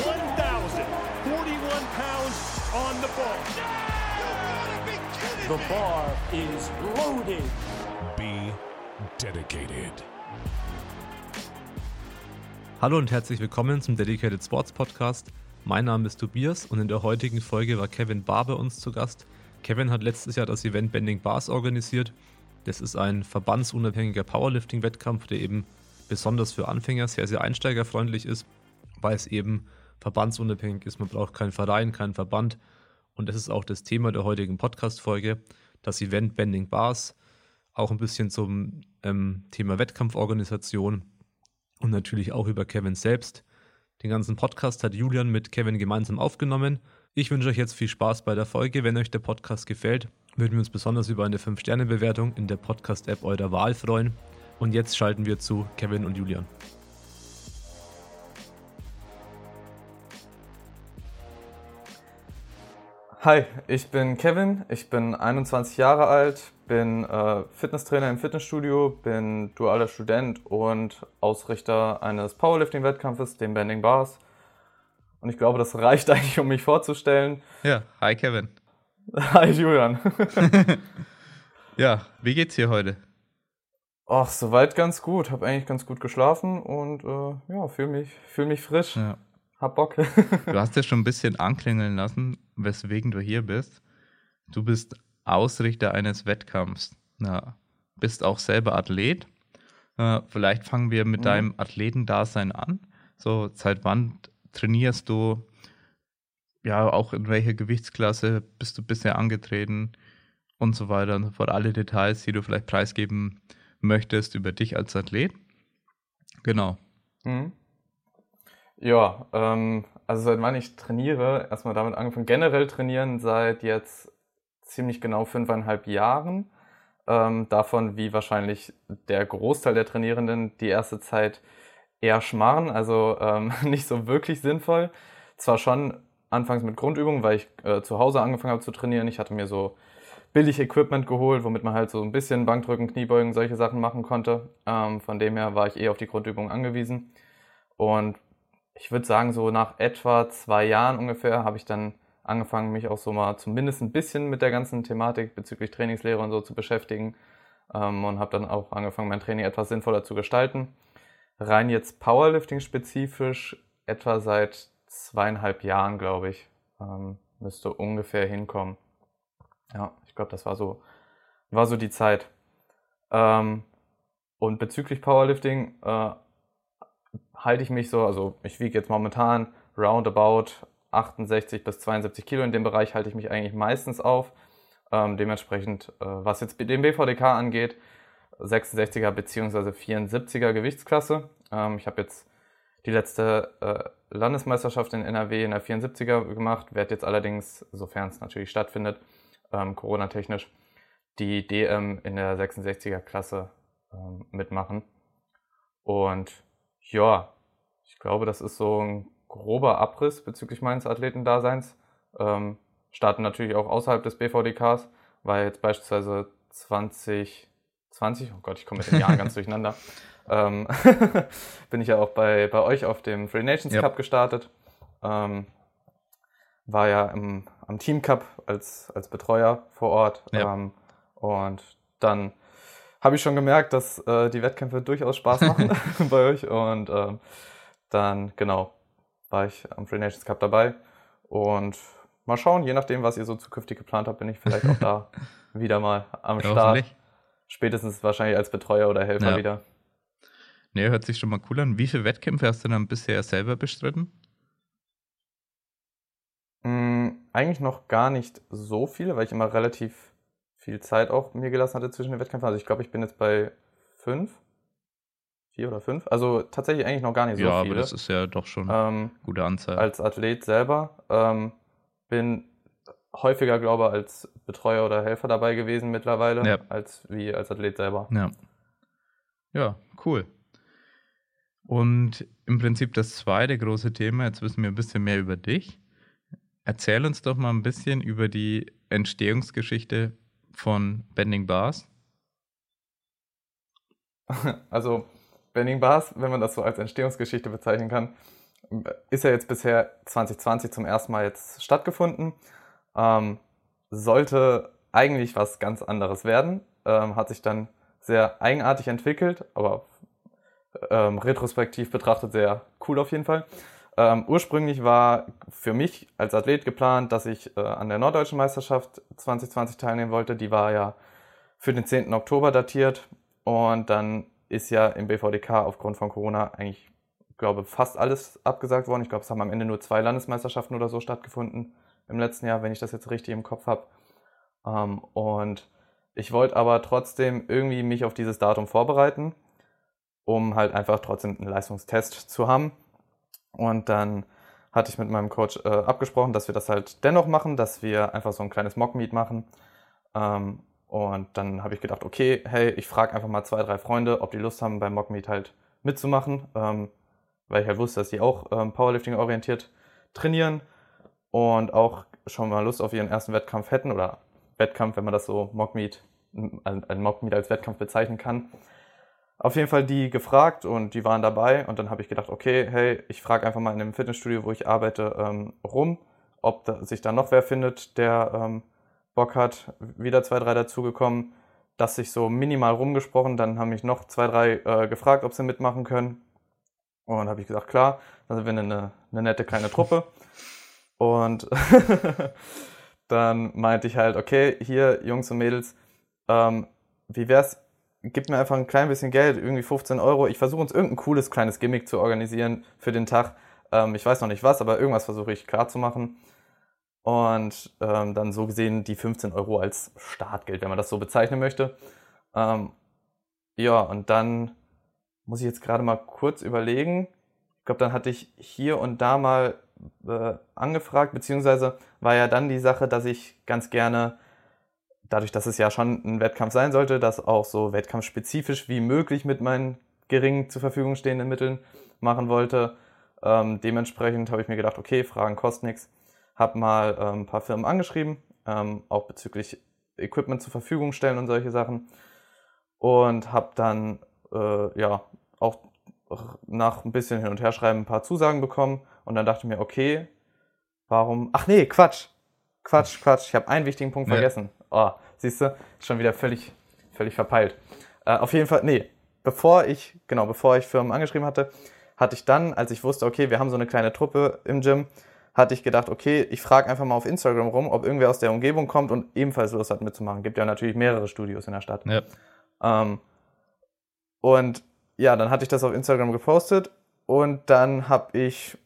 1,041 pounds on the bar. The bar is loaded. Be dedicated. Hallo und herzlich willkommen zum Dedicated Sports Podcast. Mein Name ist Tobias und in der heutigen Folge war Kevin Barr bei uns zu Gast. Kevin hat letztes Jahr das Event Bending Bars organisiert. Das ist ein verbandsunabhängiger Powerlifting-Wettkampf, der eben besonders für Anfänger sehr, sehr einsteigerfreundlich ist, weil es eben verbandsunabhängig ist. Man braucht keinen Verein, keinen Verband. Und das ist auch das Thema der heutigen Podcast-Folge, das Event Bending Bars. Auch ein bisschen zum ähm, Thema Wettkampforganisation und natürlich auch über Kevin selbst. Den ganzen Podcast hat Julian mit Kevin gemeinsam aufgenommen. Ich wünsche euch jetzt viel Spaß bei der Folge. Wenn euch der Podcast gefällt, würden wir uns besonders über eine 5-Sterne-Bewertung in der Podcast-App eurer Wahl freuen. Und jetzt schalten wir zu Kevin und Julian. Hi, ich bin Kevin, ich bin 21 Jahre alt, bin äh, Fitnesstrainer im Fitnessstudio, bin dualer Student und Ausrichter eines Powerlifting-Wettkampfes, dem Bending Bars. Und ich glaube, das reicht eigentlich, um mich vorzustellen. Ja, hi Kevin. Hi Julian. Ja, wie geht's dir heute? Ach, soweit ganz gut. Hab eigentlich ganz gut geschlafen und äh, ja, fühle mich, fühl mich frisch. Ja. Hab Bock. Du hast ja schon ein bisschen anklingeln lassen, weswegen du hier bist. Du bist Ausrichter eines Wettkampfs. Ja, bist auch selber Athlet. Äh, vielleicht fangen wir mit Mhm. deinem Athletendasein an. So, seit wann trainierst du? Ja, auch in welcher Gewichtsklasse bist du bisher angetreten? Und so weiter und so fort. Alle Details, die du vielleicht preisgeben möchtest über dich als Athlet. Genau. Mhm. Ja, ähm, also seit wann ich trainiere, erstmal damit angefangen, generell trainieren seit jetzt ziemlich genau fünfeinhalb Jahren. Ähm, davon, wie wahrscheinlich der Großteil der Trainierenden, die erste Zeit eher schmarren, also ähm, nicht so wirklich sinnvoll. Zwar schon anfangs mit Grundübungen, weil ich äh, zu Hause angefangen habe zu trainieren. Ich hatte mir so billig Equipment geholt, womit man halt so ein bisschen Bankdrücken, Kniebeugen, solche Sachen machen konnte. Ähm, von dem her war ich eh auf die Grundübungen angewiesen. Und ich würde sagen, so nach etwa zwei Jahren ungefähr habe ich dann angefangen, mich auch so mal zumindest ein bisschen mit der ganzen Thematik bezüglich Trainingslehre und so zu beschäftigen. Ähm, und habe dann auch angefangen, mein Training etwas sinnvoller zu gestalten. Rein jetzt Powerlifting spezifisch, etwa seit zweieinhalb Jahren, glaube ich, ähm, müsste ungefähr hinkommen. Ja, ich glaube, das war so, war so die Zeit. Ähm, und bezüglich Powerlifting äh, halte ich mich so, also ich wiege jetzt momentan roundabout 68 bis 72 Kilo. In dem Bereich halte ich mich eigentlich meistens auf. Ähm, dementsprechend, äh, was jetzt den BVDK angeht, 66er bzw. 74er Gewichtsklasse. Ähm, ich habe jetzt die letzte äh, Landesmeisterschaft in NRW in der 74er gemacht, werde jetzt allerdings, sofern es natürlich stattfindet, ähm, Corona-technisch, die DM in der 66er Klasse ähm, mitmachen. Und ja, ich glaube, das ist so ein grober Abriss bezüglich meines Athletendaseins. Ähm, starten natürlich auch außerhalb des BVDKs, weil jetzt beispielsweise 2020, oh Gott, ich komme mit den Jahren ganz durcheinander, ähm, bin ich ja auch bei, bei euch auf dem Free Nations. Cup gestartet. Ähm, war ja im, am Team Cup als, als Betreuer vor Ort. Ja. Ähm, und dann habe ich schon gemerkt, dass äh, die Wettkämpfe durchaus Spaß machen bei euch. Und ähm, dann, genau, war ich am Free Nations Cup dabei. Und mal schauen, je nachdem, was ihr so zukünftig geplant habt, bin ich vielleicht auch da wieder mal am Ja, Start. Spätestens wahrscheinlich als Betreuer oder Helfer Ja. wieder. Nee, hört sich schon mal cool an. Wie viele Wettkämpfe hast du dann bisher selber bestritten? Mm, eigentlich noch gar nicht so viele, weil ich immer relativ viel Zeit auch mir gelassen hatte zwischen den Wettkämpfen. Also ich glaube, ich bin jetzt bei fünf, vier oder fünf. Also tatsächlich eigentlich noch gar nicht so ja, viele. aber das ist ja doch schon eine ähm, gute Anzahl. als Athlet selber. Ähm, bin häufiger, glaube ich, als Betreuer oder Helfer dabei gewesen mittlerweile, Ja. als wie als Athlet selber. ja. ja, cool. Und im Prinzip das zweite große Thema, jetzt wissen wir ein bisschen mehr über dich. Erzähl uns doch mal ein bisschen über die Entstehungsgeschichte von Bending Bars. Also Bending Bars, wenn man das so als Entstehungsgeschichte bezeichnen kann, ist ja jetzt bisher 2020 zum ersten Mal jetzt stattgefunden. Ähm, sollte eigentlich was ganz anderes werden. Ähm, hat sich dann sehr eigenartig entwickelt, aber ähm, retrospektiv betrachtet sehr cool auf jeden Fall. Ähm, ursprünglich war für mich als Athlet geplant, dass ich äh, an der Norddeutschen Meisterschaft 2020 teilnehmen wollte. Die war ja für den 10. Oktober datiert und dann ist ja im BVDK aufgrund von Corona eigentlich, glaube fast alles abgesagt worden. Ich glaube, es haben am Ende nur zwei Landesmeisterschaften oder so stattgefunden im letzten Jahr, wenn ich das jetzt richtig im Kopf habe. Ähm, und ich wollte aber trotzdem irgendwie mich auf dieses Datum vorbereiten, um halt einfach trotzdem einen Leistungstest zu haben. Und dann hatte ich mit meinem Coach äh, abgesprochen, dass wir das halt dennoch machen, dass wir einfach so ein kleines Mock-Meet machen. Ähm, und dann habe ich gedacht, okay, hey, ich frage einfach mal zwei, drei Freunde, ob die Lust haben, beim Mock-Meet halt mitzumachen, ähm, weil ich halt wusste, dass die auch ähm, Powerlifting-orientiert trainieren und auch schon mal Lust auf ihren ersten Wettkampf hätten oder Wettkampf, wenn man das so Mockmeet, ein Mockmeet als Wettkampf bezeichnen kann. Auf jeden Fall die gefragt und die waren dabei und dann habe ich gedacht, okay, hey, ich frage einfach mal in dem Fitnessstudio, wo ich arbeite, ähm, rum, ob da, sich da noch wer findet, der ähm, Bock hat. Wieder zwei, drei dazugekommen, dass sich so minimal rumgesprochen. Dann haben mich noch zwei, drei äh, gefragt, ob sie mitmachen können. Und habe ich gesagt, klar, dann sind wir eine, eine nette kleine Truppe. Und dann meinte ich halt, okay, hier, Jungs und Mädels, ähm, wie wär's, gib mir einfach ein klein bisschen Geld, irgendwie 15 Euro. Ich versuche uns irgendein cooles kleines Gimmick zu organisieren für den Tag. Ähm, ich weiß noch nicht was, aber irgendwas versuche ich klar zu machen. Und ähm, dann so gesehen die 15 Euro als Startgeld, wenn man das so bezeichnen möchte. Ähm, ja, und dann muss ich jetzt gerade mal kurz überlegen. Ich glaube, dann hatte ich hier und da mal äh, angefragt, beziehungsweise war ja dann die Sache, dass ich ganz gerne, dadurch, dass es ja schon ein Wettkampf sein sollte, das auch so wettkampfspezifisch wie möglich mit meinen gering zur Verfügung stehenden Mitteln machen wollte. Ähm, dementsprechend habe ich mir gedacht, okay, Fragen kosten nichts. Habe mal ähm, ein paar Firmen angeschrieben, ähm, auch bezüglich Equipment zur Verfügung stellen und solche Sachen. Und habe dann äh, ja auch nach ein bisschen hin und her schreiben ein paar Zusagen bekommen und dann dachte ich mir, okay, warum? Ach nee, Quatsch. Quatsch, Quatsch. Ich habe einen wichtigen Punkt ja. vergessen. Oh, siehst du, schon wieder völlig, völlig verpeilt. Äh, auf jeden Fall, nee, bevor ich, genau, bevor ich Firmen angeschrieben hatte, hatte ich dann, als ich wusste, okay, wir haben so eine kleine Truppe im Gym, hatte ich gedacht, okay, ich frage einfach mal auf Instagram rum, ob irgendwer aus der Umgebung kommt und ebenfalls Lust hat mitzumachen. Gibt ja natürlich mehrere Studios in der Stadt. Ja. Ähm, und ja, dann hatte ich das auf Instagram gepostet und dann habe ich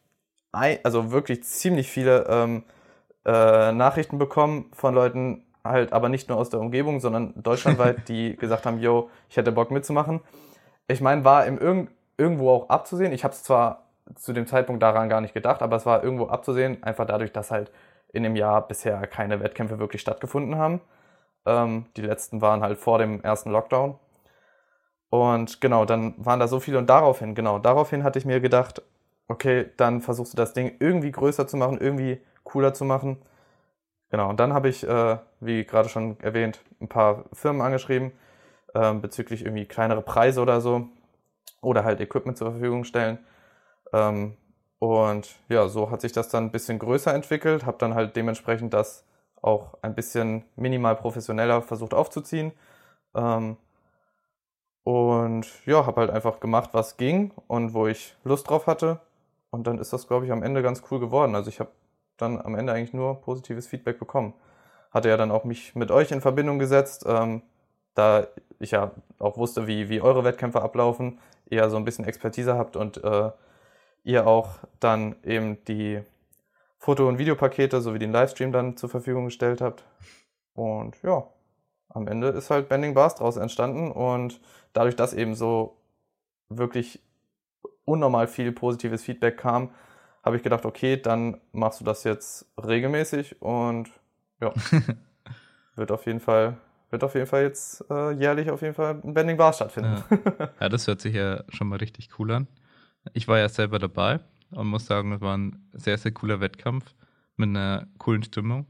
ein, also wirklich ziemlich viele ähm, äh, Nachrichten bekommen von Leuten, halt aber nicht nur aus der Umgebung, sondern deutschlandweit, die gesagt haben, yo, ich hätte Bock mitzumachen. Ich meine, war im irg irgendwo auch abzusehen. Ich habe es zwar zu dem Zeitpunkt daran gar nicht gedacht, aber es war irgendwo abzusehen, einfach dadurch, dass halt in dem Jahr bisher keine Wettkämpfe wirklich stattgefunden haben. Ähm, die letzten waren halt vor dem ersten Lockdown. Und genau, dann waren da so viele und daraufhin, genau, daraufhin hatte ich mir gedacht, okay, dann versuchst du das Ding irgendwie größer zu machen, irgendwie cooler zu machen. Genau, und dann habe ich, äh, wie gerade schon erwähnt, ein paar Firmen angeschrieben äh, bezüglich irgendwie kleinere Preise oder so oder halt Equipment zur Verfügung stellen. Ähm, und ja, so hat sich das dann ein bisschen größer entwickelt, habe dann halt dementsprechend das auch ein bisschen minimal professioneller versucht aufzuziehen. Ähm, und ja, habe halt einfach gemacht, was ging und wo ich Lust drauf hatte. Und dann ist das, glaube ich, am Ende ganz cool geworden. Also ich habe dann am Ende eigentlich nur positives Feedback bekommen. Hatte ja dann auch mich mit euch in Verbindung gesetzt, ähm, da ich ja auch wusste, wie, wie eure Wettkämpfe ablaufen, ihr so ein bisschen Expertise habt und äh, ihr auch dann eben die Foto- und Videopakete sowie den Livestream dann zur Verfügung gestellt habt. Und ja, am Ende ist halt Bending Bars draus entstanden und dadurch, dass eben so wirklich unnormal viel positives Feedback kam, habe ich gedacht, okay, dann machst du das jetzt regelmäßig und ja, wird auf jeden Fall wird auf jeden Fall jetzt äh, jährlich auf jeden Fall ein Bending Bars stattfinden. Ja. ja, das hört sich ja schon mal richtig cool an. Ich war ja selber dabei und muss sagen, es war ein sehr, sehr cooler Wettkampf mit einer coolen Stimmung.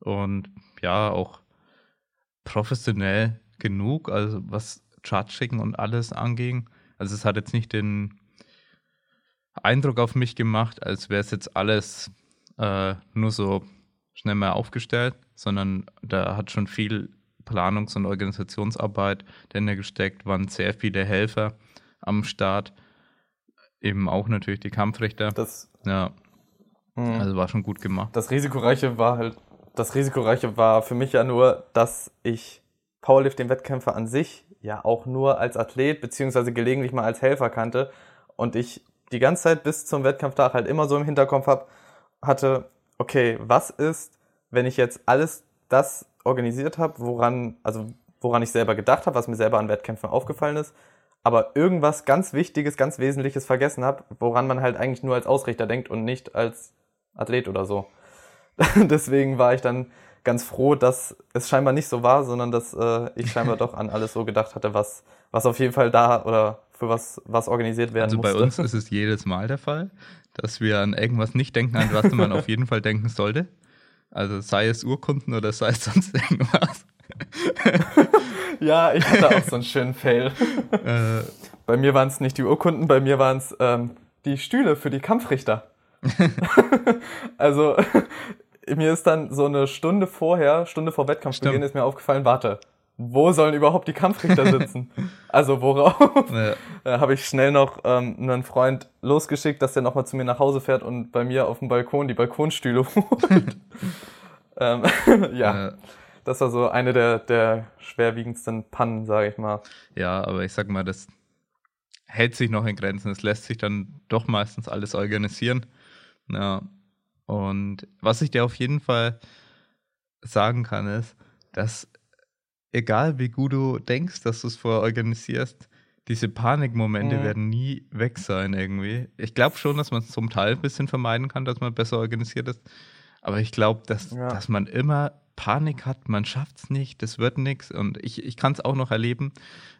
Und ja, auch professionell genug, also was Chartschicken und alles anging. Also es hat jetzt nicht den Eindruck auf mich gemacht, als wäre es jetzt alles äh, nur so schnell mal aufgestellt, sondern da hat schon viel Planungs- und Organisationsarbeit dahinter gesteckt, waren sehr viele Helfer am Start, eben auch natürlich die Kampfrichter. Das, ja, mh. also war schon gut gemacht. das Risikoreiche war halt, das Risikoreiche war für mich ja nur, dass ich Powerlifting-Wettkämpfe an sich ja auch nur als Athlet beziehungsweise gelegentlich mal als Helfer kannte und ich die ganze Zeit bis zum Wettkampftag halt immer so im Hinterkopf hab, hatte, okay, was ist, wenn ich jetzt alles das organisiert habe, woran, also woran ich selber gedacht habe, was mir selber an Wettkämpfen aufgefallen ist, aber irgendwas ganz Wichtiges, ganz Wesentliches vergessen habe, woran man halt eigentlich nur als Ausrichter denkt und nicht als Athlet oder so. Deswegen war ich dann ganz froh, dass es scheinbar nicht so war, sondern dass äh, ich scheinbar doch an alles so gedacht hatte, was, was auf jeden Fall da oder für was, was organisiert werden Also musste. bei uns ist es jedes Mal der Fall, dass wir an irgendwas nicht denken, an was man auf jeden Fall denken sollte. Also sei es Urkunden oder sei es sonst irgendwas. Ja, ich hatte auch so einen schönen Fail. Äh, Bei mir waren es nicht die Urkunden, bei mir waren es ähm, die Stühle für die Kampfrichter. also mir ist dann so eine Stunde vorher, Stunde vor Wettkampfbeginn, ist mir aufgefallen, warte, wo sollen überhaupt die Kampfrichter sitzen? also worauf? äh, Da habe ich schnell noch ähm, einen Freund losgeschickt, dass der nochmal zu mir nach Hause fährt und bei mir auf dem Balkon die Balkonstühle holt. ähm, ja, äh, das war so eine der, der schwerwiegendsten Pannen, sage ich mal. ja, aber ich sag mal, das hält sich noch in Grenzen. Es lässt sich dann doch meistens alles organisieren. Ja. Und was ich dir auf jeden Fall sagen kann, ist, dass egal wie gut du denkst, dass du es vorher organisierst, diese Panikmomente Mhm. werden nie weg sein irgendwie. Ich glaube schon, dass man es zum Teil ein bisschen vermeiden kann, dass man besser organisiert ist. Aber ich glaube, dass, Ja. dass man immer Panik hat, man schafft es nicht, das wird nichts. Und ich, ich kann es auch noch erleben.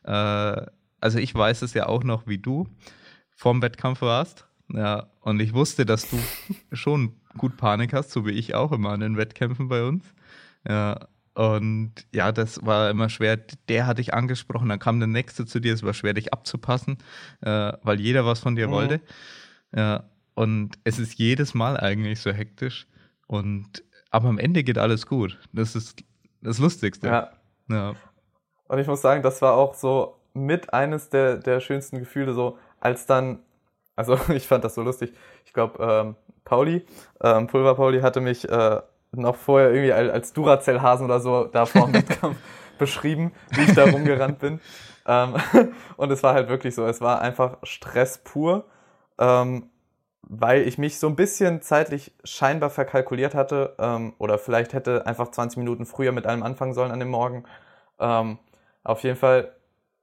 Äh, also ich weiß es ja auch noch, wie du vorm Wettkampf warst. Ja, und ich wusste, dass du schon gut Panik hast, so wie ich auch immer an den Wettkämpfen bei uns. Ja, und ja, das war immer schwer. Der hatte ich angesprochen, dann kam der nächste zu dir. Es war schwer, dich abzupassen, äh, weil jeder was von dir Mhm. wollte. Ja, und es ist jedes Mal eigentlich so hektisch. Und aber am Ende geht alles gut. Das ist das Lustigste. Ja. ja. Und ich muss sagen, das war auch so mit eines der, der schönsten Gefühle, so als dann, also ich fand das so lustig. Ich glaube, ähm, Pauli, ähm, Pulver Pauli hatte mich äh, noch vorher irgendwie als, Duracell-Hasen oder so da vor dem Wettkampf beschrieben, wie ich da rumgerannt bin. Ähm, und es war halt wirklich so, es war einfach Stress pur, ähm, weil ich mich so ein bisschen zeitlich scheinbar verkalkuliert hatte ähm, oder vielleicht hätte einfach 20 Minuten früher mit allem anfangen sollen an dem Morgen. Ähm, auf jeden Fall,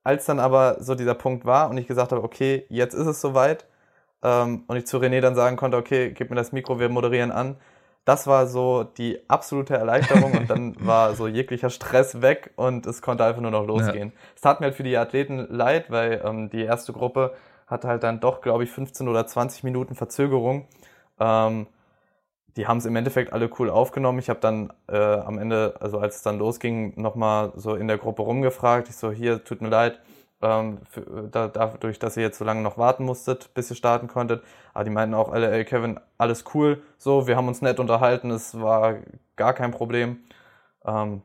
als dann aber so dieser Punkt war und ich gesagt habe, okay, jetzt ist es soweit ähm, und ich zu René dann sagen konnte, okay, gib mir das Mikro, wir moderieren an. Das war so die absolute Erleichterung und dann war so jeglicher Stress weg und es konnte einfach nur noch losgehen. Es tat mir halt für die Athleten leid, weil ähm, die erste Gruppe hatte halt dann doch, glaube ich, 15 oder 20 Minuten Verzögerung. Ähm, die haben es im Endeffekt alle cool aufgenommen. Ich habe dann äh, am Ende, also als es dann losging, nochmal so in der Gruppe rumgefragt. Ich so, hier, tut mir leid, ähm, für, da, dadurch, dass ihr jetzt so lange noch warten musstet, bis ihr starten konntet. Aber die meinten auch alle, ey Kevin, alles cool, so, wir haben uns nett unterhalten, es war gar kein Problem. Ähm,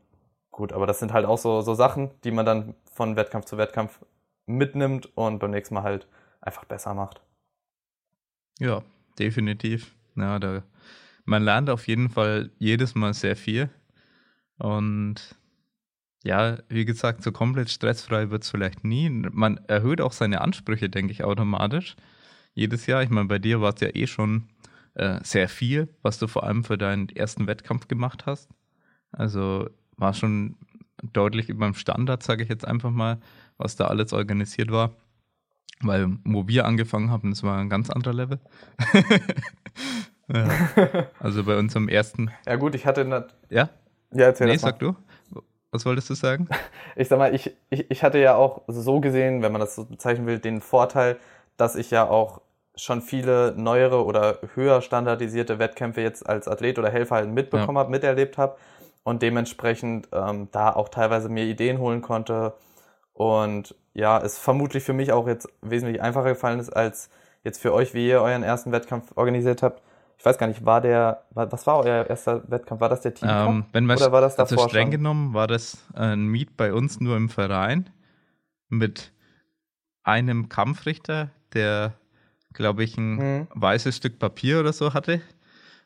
gut, aber das sind halt auch so, so Sachen, die man dann von Wettkampf zu Wettkampf mitnimmt und beim nächsten Mal halt einfach besser macht. Ja, definitiv. Ja, da, man lernt auf jeden Fall jedes Mal sehr viel. Und ja, wie gesagt, so komplett stressfrei wird es vielleicht nie. Man erhöht auch seine Ansprüche, denke ich, automatisch. Jedes Jahr. Ich meine, bei dir war es ja eh schon äh, sehr viel, was du vor allem für deinen ersten Wettkampf gemacht hast. Also war schon deutlich über dem Standard, sage ich jetzt einfach mal, was da alles organisiert war. Weil, wo wir angefangen haben, das war ein ganz anderer Level. ja. Also bei unserem ersten. Ja gut, ich hatte... Ja? Ja, erzähl nee, das mal. sag du. Was wolltest du sagen? ich sag mal, ich, ich, ich hatte ja auch so gesehen, wenn man das so bezeichnen will, den Vorteil, dass ich ja auch schon viele neuere oder höher standardisierte Wettkämpfe jetzt als Athlet oder Helfer halt mitbekommen Ja. habe, miterlebt habe und dementsprechend ähm, da auch teilweise mir Ideen holen konnte und ja, es vermutlich für mich auch jetzt wesentlich einfacher gefallen ist, als jetzt für euch, wie ihr euren ersten Wettkampf organisiert habt. Ich weiß gar nicht, war der, was war euer erster Wettkampf? War das der Team? Ähm, wenn man oder war das also davor streng schon? genommen war das ein Meet bei uns nur im Verein mit einem Kampfrichter, der, glaube ich, ein Mhm. weißes Stück Papier oder so hatte.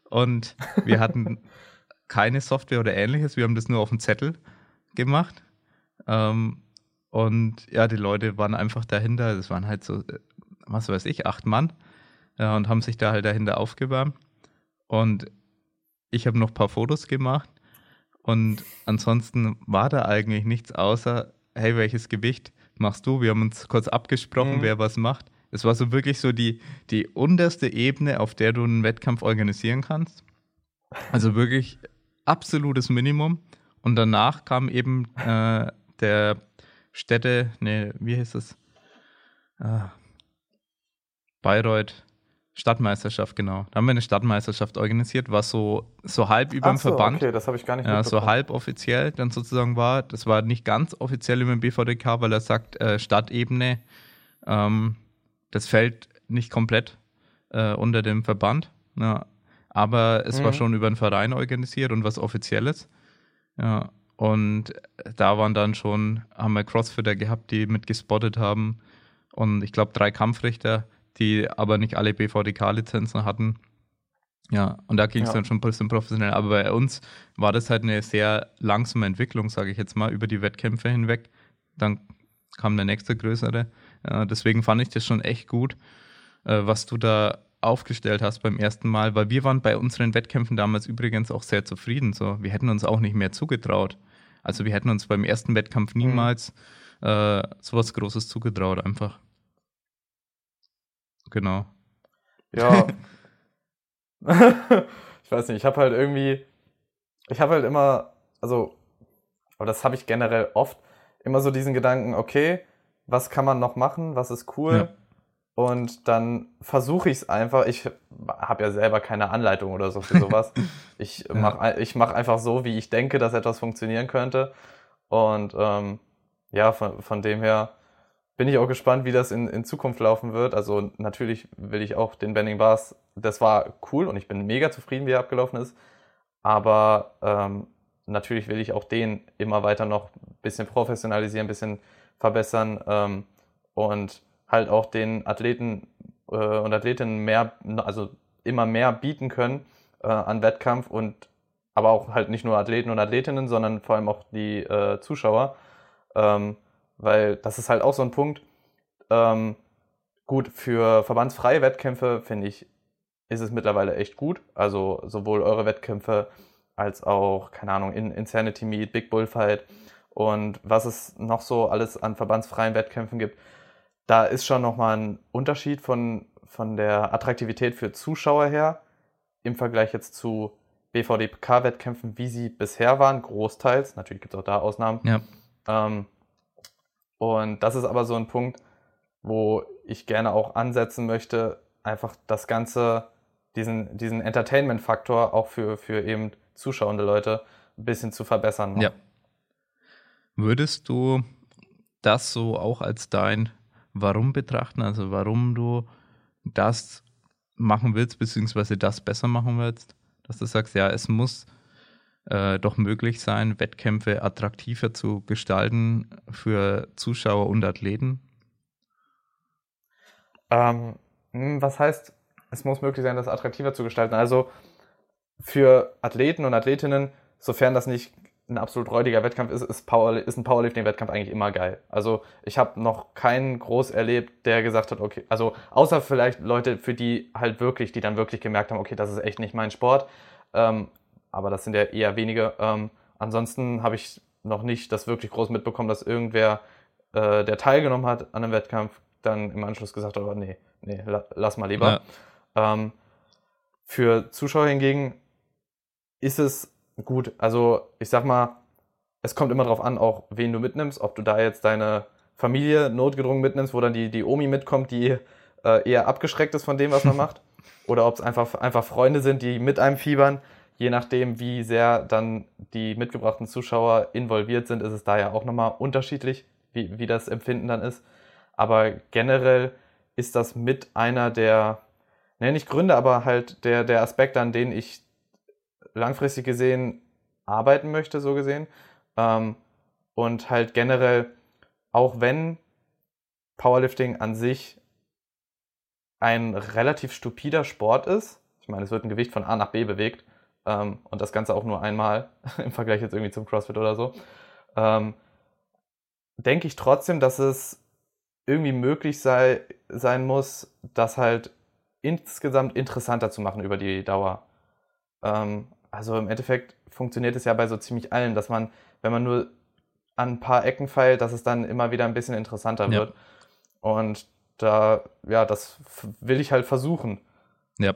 Und wir hatten keine Software oder ähnliches. Wir haben das nur auf dem Zettel gemacht. Ähm, und ja, die Leute waren einfach dahinter. Das waren halt so, äh, was weiß ich, acht Mann. Ja, und haben sich da halt dahinter aufgewärmt. Und ich habe noch ein paar Fotos gemacht. Und ansonsten war da eigentlich nichts außer, hey, welches Gewicht machst du? Wir haben uns kurz abgesprochen, Mhm. wer was macht. Es war so wirklich so die, die unterste Ebene, auf der du einen Wettkampf organisieren kannst. Also wirklich absolutes Minimum. Und danach kam eben äh, der Städte, nee, wie heißt das? Ah, Bayreuth Stadtmeisterschaft, genau. Da haben wir eine Stadtmeisterschaft organisiert, was so, so halb über dem so, Verband, okay, das habe ich gar nicht ja, so halb offiziell dann sozusagen war. Das war nicht ganz offiziell über dem BVDK, weil er sagt, äh, Stadtebene, ähm, das fällt nicht komplett äh, unter dem Verband. Ja. Aber es war Mhm. schon über einen Verein organisiert und was Offizielles. Ja. Und da waren dann schon, haben wir Crossfitter gehabt, die mitgespottet haben. Und ich glaube, drei Kampfrichter, die aber nicht alle BVDK-Lizenzen hatten. Ja, und da ging es Ja. dann schon ein bisschen professionell. Aber bei uns war das halt eine sehr langsame Entwicklung, sage ich jetzt mal, über die Wettkämpfe hinweg. Dann kam der nächste größere. Ja, deswegen fand ich das schon echt gut, äh, was du da aufgestellt hast beim ersten Mal, weil wir waren bei unseren Wettkämpfen damals übrigens auch sehr zufrieden. So, wir hätten uns auch nicht mehr zugetraut. Also wir hätten uns beim ersten Wettkampf niemals äh, sowas Großes zugetraut, einfach. Genau. Ja. ich weiß nicht, ich habe halt irgendwie, ich habe halt immer, also, aber das habe ich generell oft, immer so diesen Gedanken, okay, was kann man noch machen, was ist cool? Ja. Und dann versuche ich es einfach. Ich habe ja selber keine Anleitung oder so für sowas. ich mache ich mach einfach so, wie ich denke, dass etwas funktionieren könnte. Und ähm, ja, von, von dem her bin ich auch gespannt, wie das in, in Zukunft laufen wird. Also natürlich will ich auch den Bending Bars, das war cool und ich bin mega zufrieden, wie er abgelaufen ist. Aber ähm, natürlich will ich auch den immer weiter noch ein bisschen professionalisieren, ein bisschen verbessern ähm, und halt auch den Athleten äh, und Athletinnen mehr, also immer mehr bieten können äh, an Wettkampf und aber auch halt nicht nur Athleten und Athletinnen, sondern vor allem auch die äh, Zuschauer. Ähm, weil das ist halt auch so ein Punkt. Ähm, gut, für verbandsfreie Wettkämpfe finde ich, ist es mittlerweile echt gut. Also sowohl eure Wettkämpfe als auch, keine Ahnung, in Insanity Meet, Big Bullfight und was es noch so alles an verbandsfreien Wettkämpfen gibt. Da ist schon nochmal ein Unterschied von, von der Attraktivität für Zuschauer her im Vergleich jetzt zu BVDK-Wettkämpfen, wie sie bisher waren, großteils. Natürlich gibt es auch da Ausnahmen. Ja. Ähm, und das ist aber so ein Punkt, wo ich gerne auch ansetzen möchte, einfach das Ganze, diesen, diesen Entertainment-Faktor auch für, für eben zuschauende Leute ein bisschen zu verbessern. noch. Ja. Würdest du das so auch als dein Warum betrachten? Also warum du das machen willst, beziehungsweise das besser machen willst? Dass du sagst, ja, es muss äh, doch möglich sein, Wettkämpfe attraktiver zu gestalten für Zuschauer und Athleten? Ähm, hm, was heißt, es muss möglich sein, das attraktiver zu gestalten? Also für Athleten und Athletinnen, sofern das nicht ein absolut räudiger Wettkampf ist, ist, Power, ist ein Powerlifting-Wettkampf eigentlich immer geil. Also ich habe noch keinen groß erlebt, der gesagt hat, okay, also außer vielleicht Leute, für die halt wirklich, die dann wirklich gemerkt haben, okay, das ist echt nicht mein Sport. Ähm, aber das sind ja eher wenige. Ähm, ansonsten habe ich noch nicht das wirklich groß mitbekommen, dass irgendwer, äh, der teilgenommen hat an einem Wettkampf, dann im Anschluss gesagt hat, oh, nee, nee, la, lass mal lieber. Ähm, für Zuschauer hingegen ist es gut. Also ich sag mal, es kommt immer darauf an, auch wen du mitnimmst, ob du da jetzt deine Familie notgedrungen mitnimmst, wo dann die, die Omi mitkommt, die äh, eher abgeschreckt ist von dem, was man macht, oder ob es einfach, einfach Freunde sind, die mit einem fiebern. Je nachdem, wie sehr dann die mitgebrachten Zuschauer involviert sind, ist es da ja auch nochmal unterschiedlich, wie, wie das Empfinden dann ist. Aber generell ist das mit einer der, ne, nicht Gründe, aber halt der, der Aspekte, an denen ich langfristig gesehen arbeiten möchte, so gesehen. Ähm, und halt generell, auch wenn Powerlifting an sich ein relativ stupider Sport ist, ich meine, es wird ein Gewicht von A nach B bewegt ähm, und das Ganze auch nur einmal im Vergleich jetzt irgendwie zum CrossFit oder so, ähm, denke ich trotzdem, dass es irgendwie möglich sei, sein muss, das halt insgesamt interessanter zu machen über die Dauer. Ähm, also im Endeffekt funktioniert es ja bei so ziemlich allen, dass man, wenn man nur an ein paar Ecken feilt, dass es dann immer wieder ein bisschen interessanter Ja. wird. Und da, ja, das will ich halt versuchen. Ja.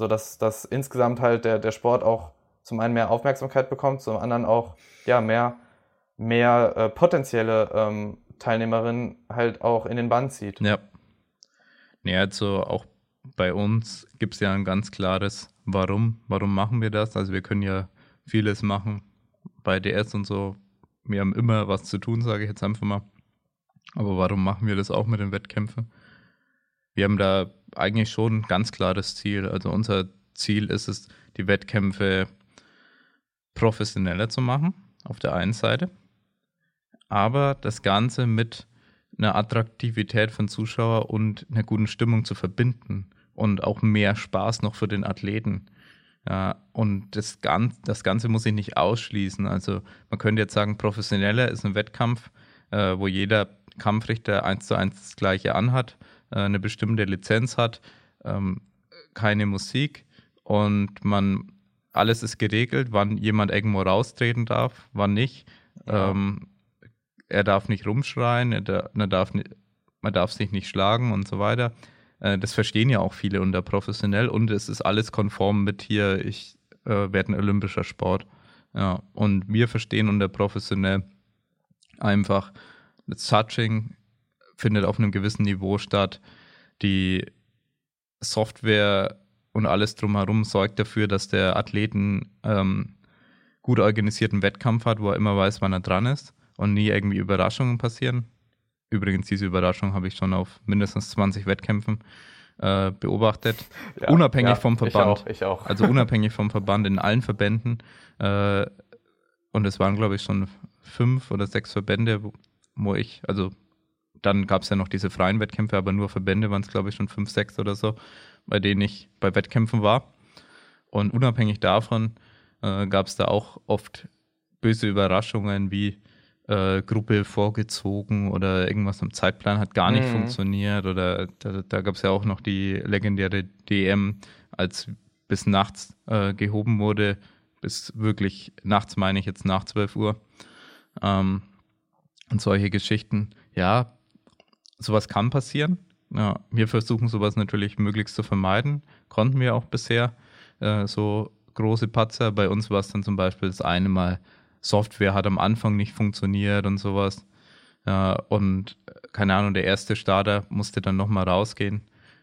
So dass, dass insgesamt halt der, der Sport auch zum einen mehr Aufmerksamkeit bekommt, zum anderen auch ja, mehr, mehr äh, potenzielle ähm, Teilnehmerinnen halt auch in den Bann zieht. Ja. Nee, also auch bei uns gibt es ja ein ganz klares Warum. Warum machen wir das? Also wir können ja vieles machen bei DS und so. Wir haben immer was zu tun, sage ich jetzt einfach mal. Aber warum machen wir das auch mit den Wettkämpfen? Wir haben da eigentlich schon ein ganz klares Ziel. Also unser Ziel ist es, die Wettkämpfe professioneller zu machen, auf der einen Seite. Aber das Ganze mit einer Attraktivität von Zuschauer und einer guten Stimmung zu verbinden und auch mehr Spaß noch für den Athleten. Ja, und das Ganze, das Ganze muss sich nicht ausschließen. Also man könnte jetzt sagen, professioneller ist ein Wettkampf, äh, wo jeder Kampfrichter eins zu eins das gleiche anhat, eine bestimmte Lizenz hat, ähm, keine Musik und man alles ist geregelt, wann jemand irgendwo raustreten darf, wann nicht. Ja. Ähm, er darf nicht rumschreien, er, da, er darf man darf sich nicht schlagen und so weiter. Äh, das verstehen ja auch viele unter professionell und es ist alles konform mit hier, ich äh, werde ein olympischer Sport. Ja, und wir verstehen unter professionell einfach, das Touching findet auf einem gewissen Niveau statt. Die Software und alles drumherum sorgt dafür, dass der Athleten ähm, gut organisierten Wettkampf hat, wo er immer weiß, wann er dran ist und nie irgendwie Überraschungen passieren. Übrigens, diese Überraschung habe ich schon auf mindestens 20 Wettkämpfen äh, beobachtet. Ja, unabhängig ja, vom Ich Verband. auch, ich auch. Also unabhängig vom Verband in allen Verbänden. Äh, und es waren, glaube ich, schon fünf oder sechs Verbände, wo, wo ich, also dann gab es ja noch diese freien Wettkämpfe, aber nur Verbände waren es, glaube ich, schon fünf, sechs oder so, bei denen ich bei Wettkämpfen war. Und unabhängig davon äh, gab es da auch oft böse Überraschungen wie äh, Gruppe vorgezogen oder irgendwas im Zeitplan hat gar nicht Mhm. funktioniert oder da, da gab es ja auch noch die legendäre DM, als bis nachts äh, gehoben wurde, bis wirklich nachts meine ich jetzt nach 12 Uhr. Ähm, und solche Geschichten, ja, sowas kann passieren. Ja, wir versuchen sowas natürlich möglichst zu vermeiden. Konnten wir auch bisher. Äh, so große Patzer. Bei uns war es dann zum Beispiel das eine Mal, Software hat am Anfang nicht funktioniert und sowas. Ja, und äh, keine Ahnung, der erste Starter musste dann nochmal rausgehen.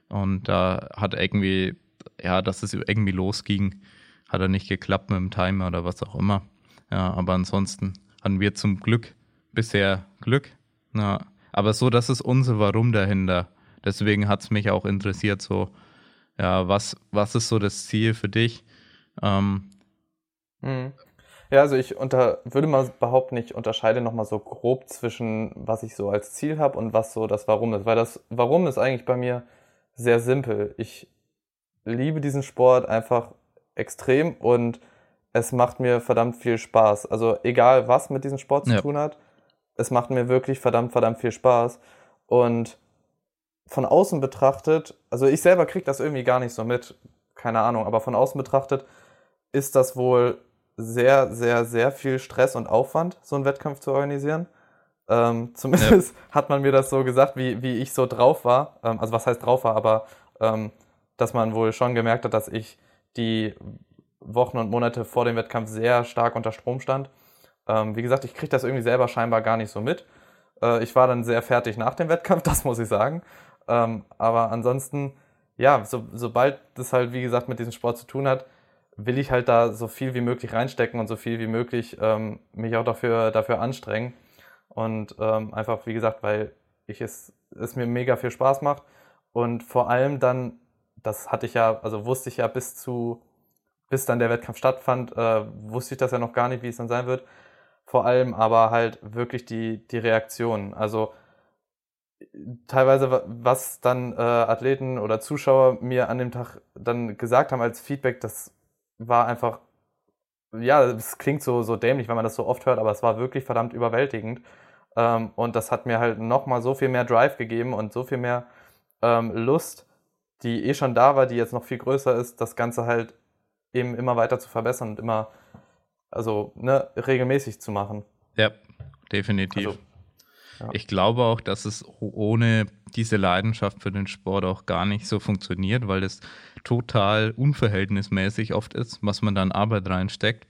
Und da hat irgendwie, ja, dass es irgendwie losging, hat er nicht geklappt mit dem Timer oder was auch immer. Ja, aber ansonsten hatten wir zum Glück bisher Glück. Ja, aber so, das ist unser Warum dahinter. Deswegen hat es mich auch interessiert, so, ja, was, was ist so das Ziel für dich? Ähm, Mhm. Ja, also ich unter, würde mal behaupten, ich unterscheide nochmal so grob zwischen, was ich so als Ziel habe und was so das Warum ist. Weil das Warum ist eigentlich bei mir sehr simpel. Ich liebe diesen Sport einfach extrem und es macht mir verdammt viel Spaß. Also egal, was mit diesem Sport zu Ja. tun hat, es macht mir wirklich verdammt, verdammt viel Spaß. Und von außen betrachtet, also ich selber kriege das irgendwie gar nicht so mit, keine Ahnung, aber von außen betrachtet ist das wohl sehr, sehr, sehr viel Stress und Aufwand, so einen Wettkampf zu organisieren. Ähm, zumindest hat man mir das so gesagt, wie, wie ich so drauf war. Ähm, also was heißt drauf war, aber ähm, dass man wohl schon gemerkt hat, dass ich die Wochen und Monate vor dem Wettkampf sehr stark unter Strom stand. Ähm, wie gesagt, ich kriege das irgendwie selber scheinbar gar nicht so mit. Äh, ich war dann sehr fertig nach dem Wettkampf, das muss ich sagen. Ähm, aber ansonsten, ja, so, sobald das halt, wie gesagt, mit diesem Sport zu tun hat, will ich halt da so viel wie möglich reinstecken und so viel wie möglich ähm, mich auch dafür, dafür anstrengen. Und ähm, einfach, wie gesagt, weil ich es es mir mega viel Spaß macht. Und vor allem dann, das hatte ich ja, also wusste ich ja bis zu, bis dann der Wettkampf stattfand, äh, wusste ich das ja noch gar nicht, wie es dann sein wird. Vor allem aber halt wirklich die, die Reaktionen. Also teilweise, was dann äh, Athleten oder Zuschauer mir an dem Tag dann gesagt haben als Feedback, das war einfach, ja, es klingt so, so dämlich, wenn man das so oft hört, aber es war wirklich verdammt überwältigend. Ähm, und das hat mir halt nochmal so viel mehr Drive gegeben und so viel mehr ähm, Lust, die eh schon da war, die jetzt noch viel größer ist, das Ganze halt eben immer weiter zu verbessern und immer, also ne, regelmäßig zu machen. Ja, definitiv. Also, ja. Ich glaube auch, dass es ohne diese Leidenschaft für den Sport auch gar nicht so funktioniert, weil es total unverhältnismäßig oft ist, was man da an Arbeit reinsteckt.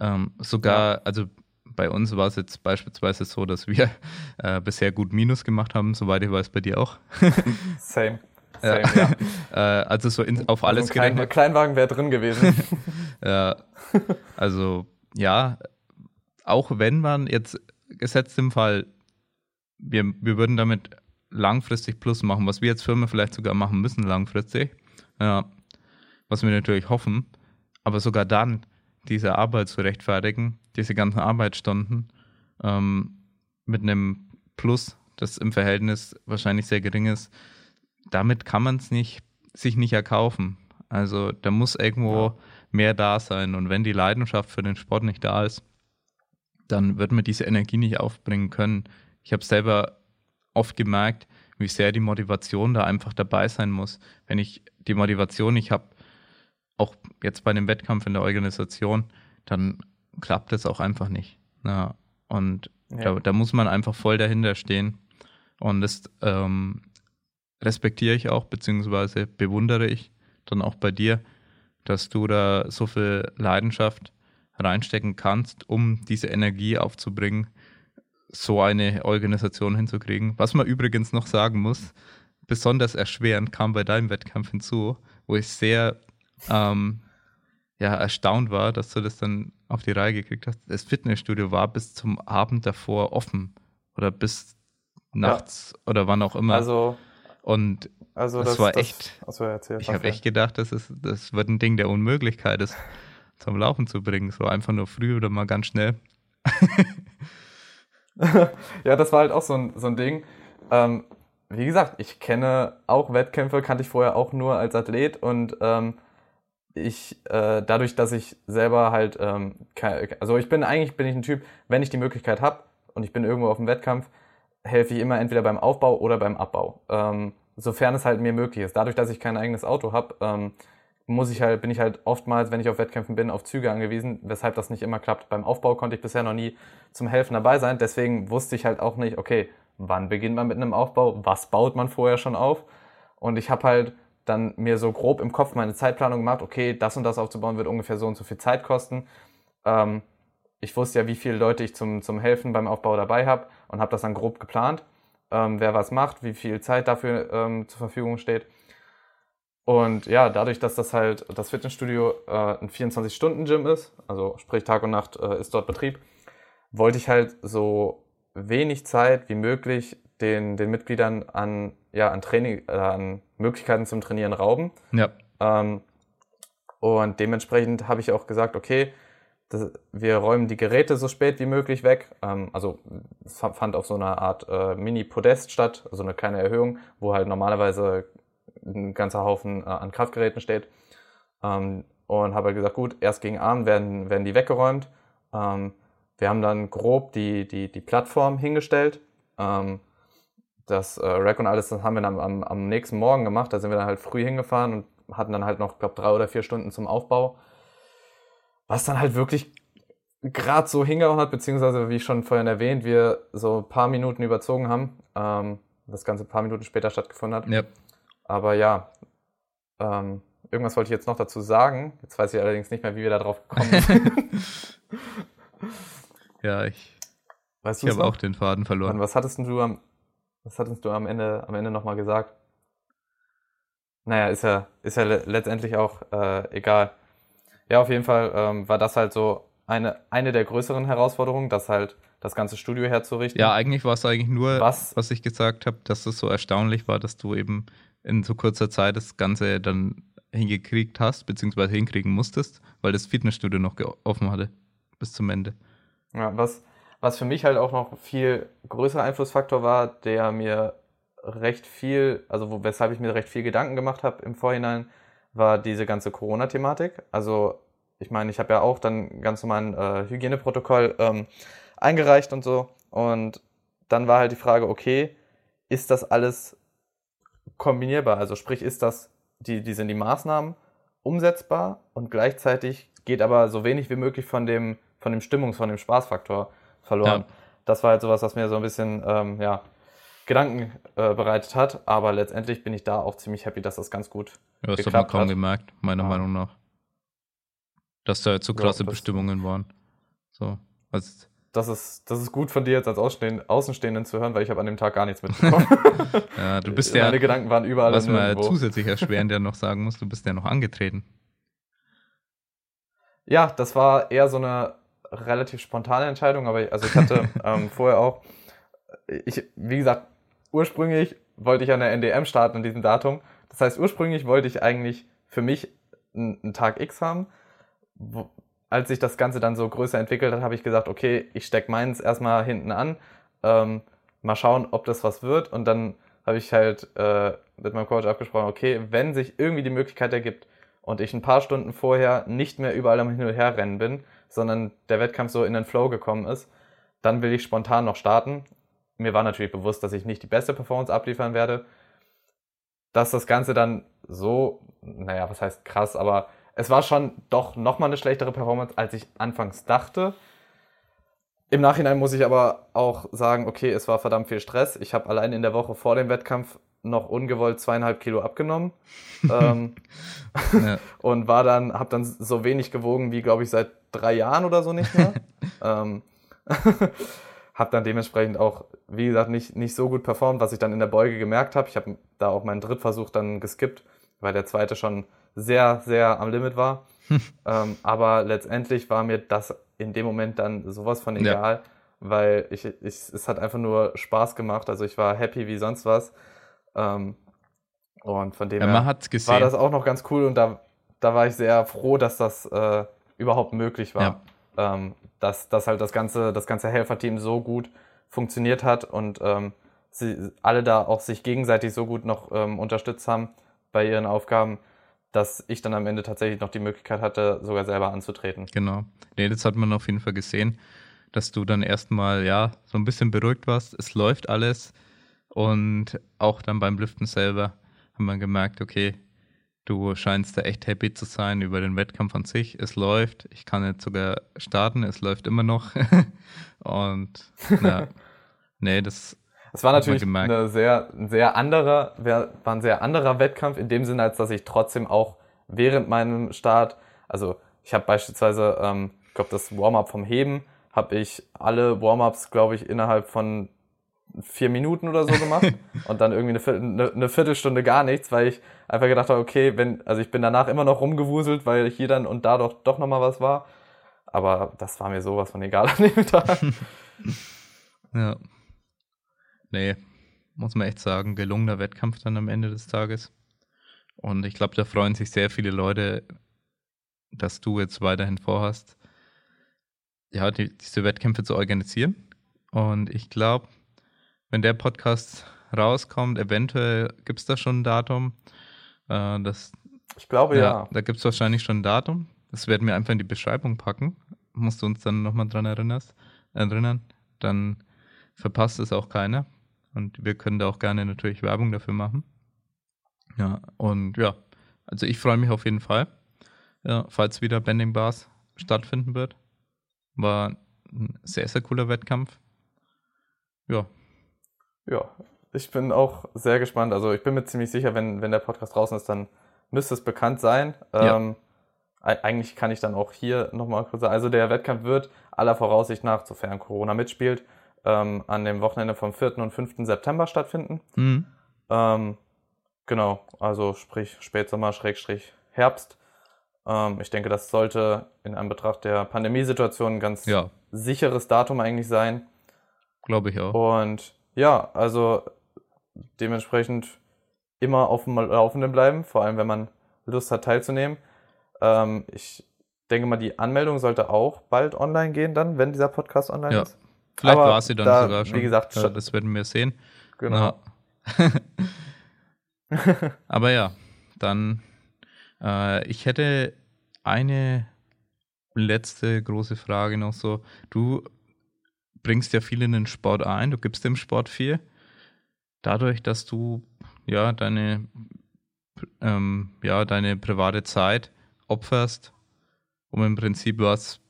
Ähm, sogar, ja. also bei uns war es jetzt beispielsweise so, dass wir äh, bisher gut Minus gemacht haben, soweit ich weiß, bei dir auch. Same. Same ja. äh, also so in, auf alles also ein Klein, Kleinwagen wäre drin gewesen. ja, also ja, auch wenn man jetzt gesetzt im Fall wir, wir würden damit langfristig Plus machen, was wir als Firma vielleicht sogar machen müssen langfristig. Ja, was wir natürlich hoffen. Aber sogar dann diese Arbeit zu rechtfertigen, diese ganzen Arbeitsstunden ähm, mit einem Plus, das im Verhältnis wahrscheinlich sehr gering ist, damit kann man es nicht, sich nicht erkaufen. Also da muss irgendwo ja. mehr da sein. Und wenn die Leidenschaft für den Sport nicht da ist, dann wird man diese Energie nicht aufbringen können ich habe selber oft gemerkt, wie sehr die Motivation da einfach dabei sein muss. Wenn ich die Motivation nicht habe, auch jetzt bei einem Wettkampf in der Organisation, dann klappt es auch einfach nicht. Ja, und ja. Da, da, muss man einfach voll dahinter stehen. Und das ähm, respektiere ich auch, beziehungsweise bewundere ich dann auch bei dir, dass du da so viel Leidenschaft reinstecken kannst, um diese Energie aufzubringen, so eine Organisation hinzukriegen. Was man übrigens noch sagen muss, besonders erschwerend kam bei deinem Wettkampf hinzu, wo ich sehr ähm, ja, erstaunt war, dass du das dann auf die Reihe gekriegt hast. Das Fitnessstudio war bis zum Abend davor offen oder bis nachts ja. oder wann auch immer. Also und also das, das war das, echt. Also erzählt, ich habe echt gedacht, das ist das wird ein Ding der Unmöglichkeit, das zum Laufen zu bringen, so einfach nur früh oder mal ganz schnell. ja, das war halt auch so ein, so ein Ding. Ähm, wie gesagt, ich kenne auch Wettkämpfe, kannte ich vorher auch nur als Athlet und ähm, ich, äh, dadurch, dass ich selber halt, ähm, also ich bin eigentlich bin ich ein Typ, wenn ich die Möglichkeit habe und ich bin irgendwo auf dem Wettkampf, helfe ich immer entweder beim Aufbau oder beim Abbau, ähm, sofern es halt mir möglich ist. Dadurch, dass ich kein eigenes Auto habe, ähm, muss ich halt, bin ich halt oftmals, wenn ich auf Wettkämpfen bin, auf Züge angewiesen, weshalb das nicht immer klappt. Beim Aufbau konnte ich bisher noch nie zum Helfen dabei sein, deswegen wusste ich halt auch nicht, okay, wann beginnt man mit einem Aufbau, was baut man vorher schon auf? Und ich habe halt dann mir so grob im Kopf meine Zeitplanung gemacht, okay, das und das aufzubauen wird ungefähr so und so viel Zeit kosten. Ähm, ich wusste ja, wie viele Leute ich zum, zum Helfen beim Aufbau dabei habe und habe das dann grob geplant, ähm, wer was macht, wie viel Zeit dafür ähm, zur Verfügung steht. Und ja, dadurch, dass das halt das Fitnessstudio äh, ein 24-Stunden-Gym ist, also sprich Tag und Nacht äh, ist dort Betrieb, wollte ich halt so wenig Zeit wie möglich den, den Mitgliedern an, ja, an Training, äh, an Möglichkeiten zum Trainieren rauben. Ja. Ähm, und dementsprechend habe ich auch gesagt, okay, das, wir räumen die Geräte so spät wie möglich weg. Ähm, also es fand auf so einer Art äh, Mini-Podest statt, also eine kleine Erhöhung, wo halt normalerweise ein ganzer Haufen äh, an Kraftgeräten steht. Ähm, und habe halt gesagt, gut, erst gegen Abend werden, werden die weggeräumt. Ähm, wir haben dann grob die, die, die Plattform hingestellt. Ähm, das äh, Rack und alles, das haben wir dann am, am nächsten Morgen gemacht. Da sind wir dann halt früh hingefahren und hatten dann halt noch, glaube drei oder vier Stunden zum Aufbau. Was dann halt wirklich gerade so hingehauen hat, beziehungsweise wie ich schon vorhin erwähnt, wir so ein paar Minuten überzogen haben. Ähm, das Ganze ein paar Minuten später stattgefunden hat. Ja. Aber ja, ähm, irgendwas wollte ich jetzt noch dazu sagen. Jetzt weiß ich allerdings nicht mehr, wie wir da drauf gekommen sind. ja, ich, weißt ich habe auch den Faden verloren. Und was hattest du am, was hattest du am Ende, am Ende nochmal gesagt? Naja, ist ja, ist ja letztendlich auch äh, egal. Ja, auf jeden Fall ähm, war das halt so eine, eine der größeren Herausforderungen, dass halt das ganze Studio herzurichten. Ja, eigentlich war es eigentlich nur, Was- was, ich gesagt habe, dass es so erstaunlich war, dass du eben in so kurzer Zeit das Ganze dann hingekriegt hast, beziehungsweise hinkriegen musstest, weil das Fitnessstudio noch offen hatte bis zum Ende. Ja, was, was für mich halt auch noch viel größerer Einflussfaktor war, der mir recht viel, also weshalb ich mir recht viel Gedanken gemacht habe im Vorhinein, war diese ganze Corona-Thematik. Also ich meine, ich habe ja auch dann ganz normalen äh, Hygieneprotokoll ähm, eingereicht und so. Und dann war halt die Frage, okay, ist das alles kombinierbar? Also sprich, ist das, die, die sind die Maßnahmen umsetzbar und gleichzeitig geht aber so wenig wie möglich von dem, von dem Stimmungs-, von dem Spaßfaktor verloren. Ja. Das war halt sowas, was mir so ein bisschen, ähm, ja, Gedanken äh, bereitet hat, aber letztendlich bin ich da auch ziemlich happy, dass das ganz gut Ja, das hat man geklappt kaum hat. gemerkt, meiner Ja. Meinung nach. Dass da so Ja, krasse das- Bestimmungen waren. So. Also, Das ist, das ist gut von dir jetzt als Außenstehenden, zu hören, weil ich habe an dem Tag gar nichts mitbekommen. ja, du bist ja, Meine Gedanken waren überall was man zusätzlich erschwerend ja noch sagen muss, du bist ja noch angetreten. Ja, das war eher so eine relativ spontane Entscheidung, aber ich- also ich hatte ähm, vorher auch, ich, wie gesagt, ursprünglich wollte ich an der NDM starten an diesem Datum. Das heißt, ursprünglich wollte ich eigentlich für mich einen, Tag X haben. Wo, als sich das Ganze dann so größer entwickelt hat, habe ich gesagt, okay, ich stecke meins erstmal hinten an, ähm, mal schauen, ob das was wird. Und dann habe ich halt äh, mit meinem Coach abgesprochen, okay, wenn sich irgendwie die Möglichkeit ergibt und ich ein paar Stunden vorher nicht mehr überall am Hin und Her rennen bin, sondern der Wettkampf so in den Flow gekommen ist, dann will ich spontan noch starten. Mir war natürlich bewusst, dass ich nicht die beste Performance abliefern werde. Dass das Ganze dann so, naja, was heißt krass, aber es war schon doch nochmal eine schlechtere Performance, als ich anfangs dachte. Im Nachhinein muss ich aber auch sagen, okay, es war verdammt viel Stress. Ich habe allein in der Woche vor dem Wettkampf noch ungewollt zweieinhalb Kilo abgenommen. ähm, Ja. und war dann, habe dann so wenig gewogen wie, glaube ich, seit drei Jahren oder so nicht mehr. ähm, habe dann dementsprechend auch, wie gesagt, nicht, nicht so gut performt, was ich dann in der Beuge gemerkt habe. Ich habe da auch meinen Drittversuch dann geskippt, weil der zweite schon sehr, sehr am Limit war. ähm, aber letztendlich war mir das in dem Moment dann sowas von Ja. egal, weil ich, ich, es hat einfach nur Spaß gemacht. Also ich war happy wie sonst was. Ähm, und von dem Ja, her war das auch noch ganz cool und da, da war ich sehr froh, dass das äh, überhaupt möglich war. Ähm, dass, dass halt das ganze, das ganze Helferteam so gut funktioniert hat und ähm, sie alle da auch sich gegenseitig so gut noch ähm, unterstützt haben bei ihren Aufgaben, dass ich dann am Ende tatsächlich noch die Möglichkeit hatte, sogar selber anzutreten. Genau. Nee, das hat man auf jeden Fall gesehen, dass du dann erstmal, ja, so ein bisschen beruhigt warst. Es läuft alles. Und auch dann beim Lüften selber haben wir gemerkt, okay, du scheinst da echt happy zu sein über den Wettkampf an sich. Es läuft. Ich kann jetzt sogar starten. Es läuft immer noch. Und, ja, nee, das, Es war natürlich eine sehr, ein sehr anderer, war ein sehr anderer Wettkampf in dem Sinne, als dass ich trotzdem auch während meinem Start, also ich habe beispielsweise, ähm, ich glaube, das Warm-up vom Heben, habe ich alle Warm-ups, glaube ich, innerhalb von vier Minuten oder so gemacht und dann irgendwie eine, Viertel, eine, eine Viertelstunde gar nichts, weil ich einfach gedacht habe, okay, wenn, also ich bin danach immer noch rumgewuselt, weil hier dann und da doch, doch nochmal was war. Aber das war mir sowas von egal an dem Tag. ja. Nee, muss man echt sagen, gelungener Wettkampf dann am Ende des Tages. Und ich glaube, da freuen sich sehr viele Leute, dass du jetzt weiterhin vorhast, ja, die, diese Wettkämpfe zu organisieren. Und ich glaube, wenn der Podcast rauskommt, eventuell gibt es da schon ein Datum. Äh, das, Ich glaube ja, ja. da gibt es wahrscheinlich schon ein Datum. Das werden wir einfach in die Beschreibung packen. Musst du uns dann nochmal dran erinnerst, erinnern. Dann verpasst es auch keiner. Und wir können da auch gerne natürlich Werbung dafür machen. Ja, und ja, also ich freue mich auf jeden Fall, ja, falls wieder Bending Bars stattfinden wird. War ein sehr, sehr cooler Wettkampf. Ja, Ja, ich bin auch sehr gespannt. Also ich bin mir ziemlich sicher, wenn, wenn der Podcast draußen ist, dann müsste es bekannt sein. Ja. Ähm, ei- eigentlich kann ich dann auch hier nochmal kurz sagen. Also der Wettkampf wird aller Voraussicht nach, sofern Corona mitspielt, ähm, an dem Wochenende vom 4. und 5. September stattfinden. mhm. Ähm, genau, also sprich Spätsommer, Schrägstrich Herbst. Ähm, ich denke, das sollte in Anbetracht der Pandemiesituation ganz ja sicheres Datum eigentlich sein. Glaube ich auch. Und ja, also dementsprechend immer auf dem Laufenden bleiben, vor allem wenn man Lust hat teilzunehmen. Ähm, ich denke mal, die Anmeldung sollte auch bald online gehen, dann, wenn dieser Podcast online Ja. ist. Vielleicht Aber war sie dann da, sogar schon. wie gesagt, ja, das werden wir sehen. Genau. Aber ja, dann, äh, ich hätte eine letzte große Frage noch so. Du bringst ja viel in den Sport ein, du gibst dem Sport viel. Dadurch, dass du ja deine, ähm, ja, deine private Zeit opferst, um im Prinzip was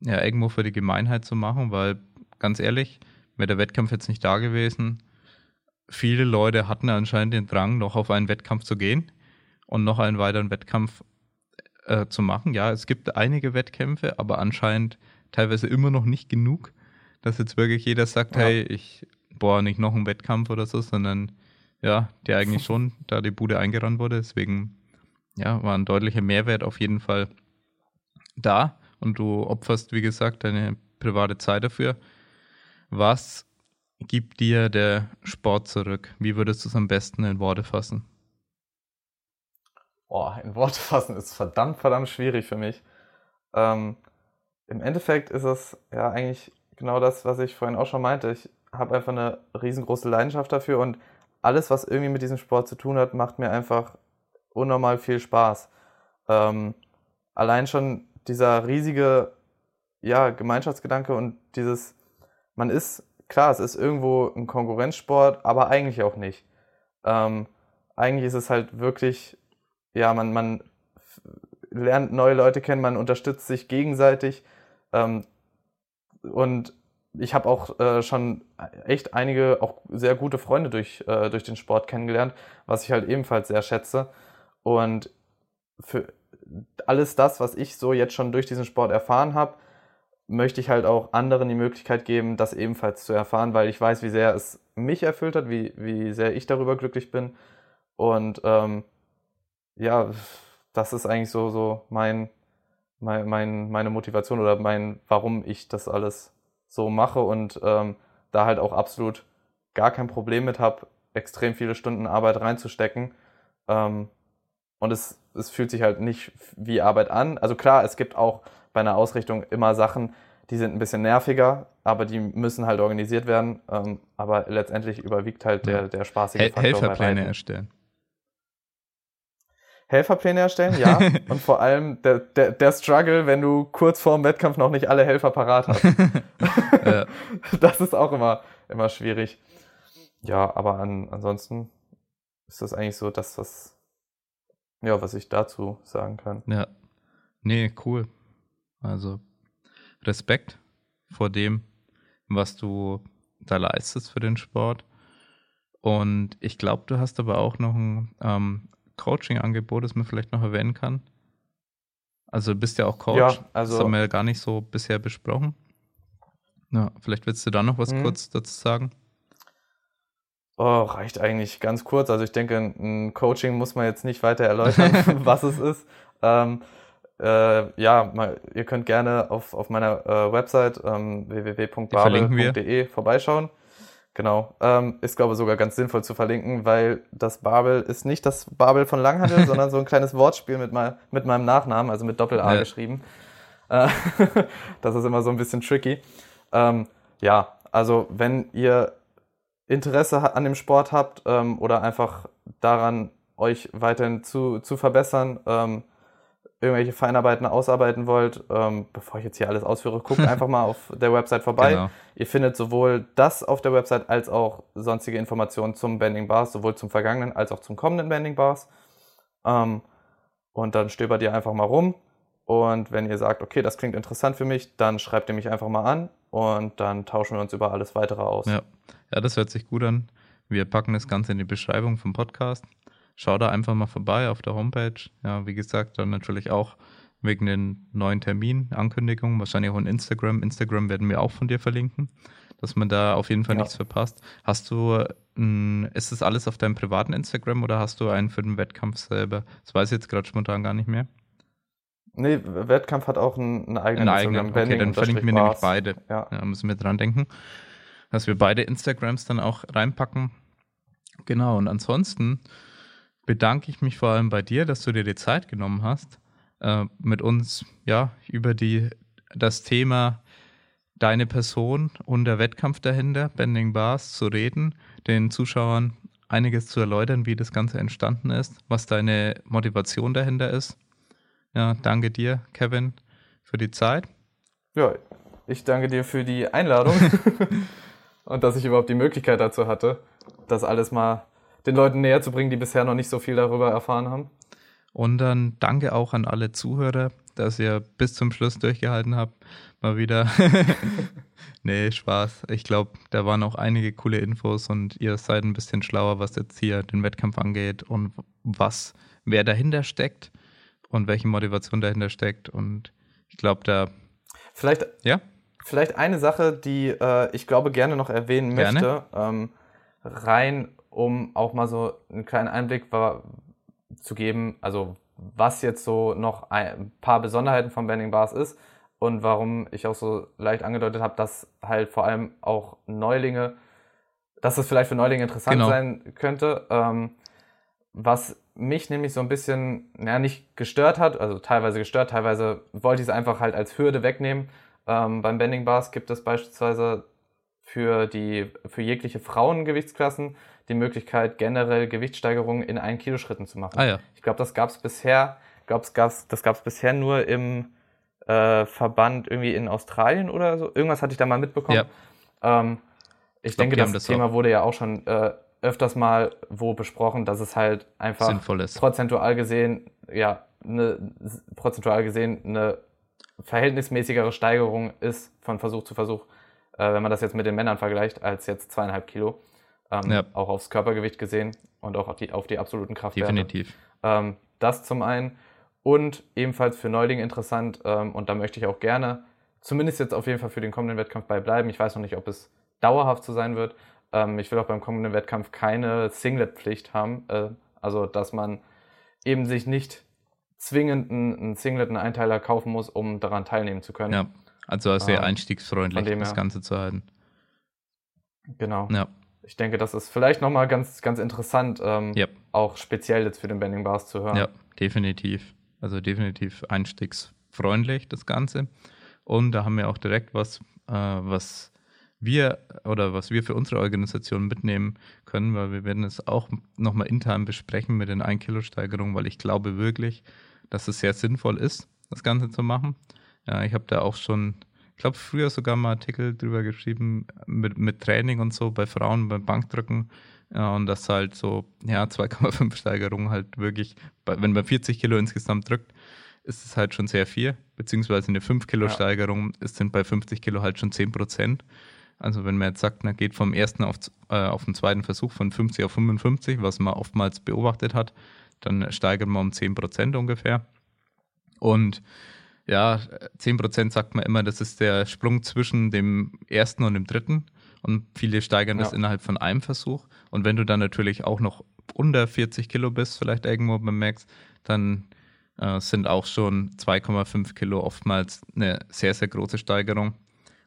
ja irgendwo für die Gemeinheit zu machen, weil ganz ehrlich, wäre der Wettkampf jetzt nicht da gewesen, viele Leute hatten anscheinend den Drang, noch auf einen Wettkampf zu gehen und noch einen weiteren Wettkampf äh, zu machen. Ja, es gibt einige Wettkämpfe, aber anscheinend teilweise immer noch nicht genug, dass jetzt wirklich jeder sagt, Ja. hey, ich boah, nicht noch einen Wettkampf oder so, sondern ja, der eigentlich schon da die Bude eingerannt wurde. Deswegen ja, war ein deutlicher Mehrwert auf jeden Fall da und du opferst, wie gesagt, deine private Zeit dafür. Was gibt dir der Sport zurück? Wie würdest du es am besten in Worte fassen? Boah, in Worte fassen ist verdammt, verdammt schwierig für mich. Ähm, Im Endeffekt ist es ja eigentlich genau das, was ich vorhin auch schon meinte. Ich habe einfach eine riesengroße Leidenschaft dafür und alles, was irgendwie mit diesem Sport zu tun hat, macht mir einfach unnormal viel Spaß. Ähm, allein schon dieser riesige ja, Gemeinschaftsgedanke und dieses, man ist, klar, es ist irgendwo ein Konkurrenzsport, aber eigentlich auch nicht. Ähm, eigentlich ist es halt wirklich, ja, man, man lernt neue Leute kennen, man unterstützt sich gegenseitig. Ähm, und ich habe auch äh, schon echt einige auch sehr gute Freunde durch, äh, durch den Sport kennengelernt, was ich halt ebenfalls sehr schätze. Und für alles das, was ich so jetzt schon durch diesen Sport erfahren habe, möchte ich halt auch anderen die Möglichkeit geben, das ebenfalls zu erfahren, weil ich weiß, wie sehr es mich erfüllt hat, wie, wie sehr ich darüber glücklich bin. Und ähm, ja, das ist eigentlich so, so mein, mein, mein, meine Motivation oder mein, warum ich das alles so mache und ähm, da halt auch absolut gar kein Problem mit habe, extrem viele Stunden Arbeit reinzustecken. Ähm, und es, es fühlt sich halt nicht wie Arbeit an. Also klar, es gibt auch bei einer Ausrichtung immer Sachen, die sind ein bisschen nerviger, aber die müssen halt organisiert werden. Ähm, aber letztendlich überwiegt halt der, der spaßige Hel Faktor. Helferpläne erstellen. Helferpläne erstellen, ja. Und vor allem der, der, der Struggle, wenn du kurz vorm Wettkampf noch nicht alle Helfer parat hast. Ja. Das ist auch immer, immer schwierig. Ja, aber an, ansonsten ist das eigentlich so das, was, ja, was ich dazu sagen kann. Ja. Nee, cool. Also Respekt vor dem, was du da leistest für den Sport. Und ich glaube, du hast aber auch noch ein ähm, Coaching-Angebot, das man vielleicht noch erwähnen kann. Also du bist ja auch Coach. Ja, das also- haben wir ja gar nicht so bisher besprochen. Ja, vielleicht willst du da noch was Mhm. kurz dazu sagen. Oh, reicht eigentlich ganz kurz. Also ich denke, ein Coaching muss man jetzt nicht weiter erläutern, was es ist. Ähm, äh, ja, mal, ihr könnt gerne auf, auf meiner äh, Website ähm, www.babel.de vorbeischauen. Genau. Ähm, ist, glaube ich, sogar ganz sinnvoll zu verlinken, weil das Babel ist nicht das Babel von Langhandel, sondern so ein kleines Wortspiel mit, mein, mit meinem Nachnamen, also mit Doppel-A Ja. geschrieben. Äh, das ist immer so ein bisschen tricky. Ähm, ja, also wenn ihr Interesse an dem Sport habt ähm, oder einfach daran, euch weiterhin zu, zu verbessern, ähm, irgendwelche Feinarbeiten ausarbeiten wollt, ähm, bevor ich jetzt hier alles ausführe, guckt einfach mal auf der Website vorbei. Genau. Ihr findet sowohl das auf der Website als auch sonstige Informationen zum Bending Bars, sowohl zum vergangenen als auch zum kommenden Bending Bars. Ähm, und dann stöbert ihr einfach mal rum. Und wenn ihr sagt, okay, das klingt interessant für mich, dann schreibt ihr mich einfach mal an und dann tauschen wir uns über alles weitere aus. Ja. ja, das hört sich gut an. Wir packen das Ganze in die Beschreibung vom Podcast. Schau da einfach mal vorbei auf der Homepage. Ja, wie gesagt, dann natürlich auch wegen den neuen Terminankündigungen, wahrscheinlich auch in Instagram. Instagram werden wir auch von dir verlinken, dass man da auf jeden Fall Ja. nichts verpasst. Hast du, ein, ist das alles auf deinem privaten Instagram oder hast du einen für den Wettkampf selber? Das weiß ich jetzt gerade spontan gar nicht mehr. Nee, Wettkampf hat auch einen, einen eigenen eigenen, Instagram, okay, dann verlinken wir nämlich beide. Ja. Ja, müssen wir dran denken, dass wir beide Instagrams dann auch reinpacken. Genau, und ansonsten bedanke ich mich vor allem bei dir, dass du dir die Zeit genommen hast, äh, mit uns ja über die, das Thema deine Person und der Wettkampf dahinter, Bending Bars, zu reden, den Zuschauern einiges zu erläutern, wie das Ganze entstanden ist, was deine Motivation dahinter ist. Ja, danke dir, Kevin, für die Zeit. Ja, ich danke dir für die Einladung und dass ich überhaupt die Möglichkeit dazu hatte, das alles mal den Leuten näher zu bringen, die bisher noch nicht so viel darüber erfahren haben. Und dann danke auch an alle Zuhörer, dass ihr bis zum Schluss durchgehalten habt. Mal wieder. nee, Spaß. Ich glaube, da waren auch einige coole Infos und ihr seid ein bisschen schlauer, was jetzt hier den Wettkampf angeht und was, wer dahinter steckt und welche Motivation dahinter steckt. Und ich glaube, da. Vielleicht, Ja? vielleicht eine Sache, die äh, ich glaube gerne noch erwähnen Gerne. möchte, ähm, rein, um auch mal so einen kleinen Einblick war, zu geben, also was jetzt so noch ein paar Besonderheiten von Bending Bars ist und warum ich auch so leicht angedeutet habe, dass halt vor allem auch Neulinge, dass das vielleicht für Neulinge interessant Genau. sein könnte. Ähm, was mich nämlich so ein bisschen, ja, nicht gestört hat, also teilweise gestört, teilweise wollte ich es einfach halt als Hürde wegnehmen. Ähm, beim Bending Bars gibt es beispielsweise für die, für jegliche Frauengewichtsklassen die Möglichkeit, generell Gewichtssteigerungen in 1 Kilo Schritten zu machen. Ah ja. Ich glaube, das gab es bisher, glaub's, gab's, das gab es bisher nur im äh, Verband irgendwie in Australien oder so. Irgendwas hatte ich da mal mitbekommen. Ähm, ich, glaub, denke, das, Thema wurde ja auch schon äh, öfters mal wo besprochen, dass es halt einfach Sinnvoll ist. prozentual gesehen, ja, eine, prozentual gesehen eine verhältnismäßigere Steigerung ist von Versuch zu Versuch, äh, wenn man das jetzt mit den Männern vergleicht, als jetzt zweieinhalb Kilo. Ähm, Ja. Auch aufs Körpergewicht gesehen und auch auf die, auf die absoluten Kraftwerte. Definitiv. Ähm, das zum einen. Und ebenfalls für Neulinge interessant, ähm, und da möchte ich auch gerne, zumindest jetzt auf jeden Fall für den kommenden Wettkampf bei bleiben. Ich weiß noch nicht, ob es dauerhaft so sein wird. Ähm, ich will auch beim kommenden Wettkampf keine Singlet-Pflicht haben. Äh, also, dass man eben sich nicht zwingend einen, Singlet, einen Einteiler kaufen muss, um daran teilnehmen zu können. Ja. Also sehr Ähm, einstiegsfreundlich, das. Ganze zu halten. Genau. Ja. Ich denke, das ist vielleicht nochmal ganz, ganz interessant, ähm, Ja. auch speziell jetzt für den Bending Bars zu hören. Ja, definitiv. Also definitiv einstiegsfreundlich das Ganze. Und da haben wir auch direkt was, äh, was wir oder was wir für unsere Organisation mitnehmen können, weil wir werden es auch nochmal intern besprechen mit den 1-Kilo-Steigerungen, weil ich glaube wirklich, dass es sehr sinnvoll ist, das Ganze zu machen. Ja, ich habe da auch schon, glaube, früher sogar mal Artikel drüber geschrieben mit, mit Training und so bei Frauen beim Bankdrücken. Ja, und das halt so, ja, 2,5 Steigerung halt wirklich, wenn man 40 Kilo insgesamt drückt, ist es halt schon sehr viel, beziehungsweise eine 5 Kilo Ja. Steigerung ist sind bei 50 Kilo halt schon 10 Prozent. Also wenn man jetzt sagt, man geht vom ersten auf, äh, auf den zweiten Versuch von 50 auf 55, was man oftmals beobachtet hat, dann steigert man um 10 Prozent ungefähr. Und ja, 10 Prozent sagt man immer, das ist der Sprung zwischen dem ersten und dem dritten. Und viele steigern das Ja. innerhalb von einem Versuch. Und wenn du dann natürlich auch noch unter 40 Kilo bist, vielleicht irgendwo Max, dann äh, sind auch schon 2,5 Kilo oftmals eine sehr, sehr große Steigerung.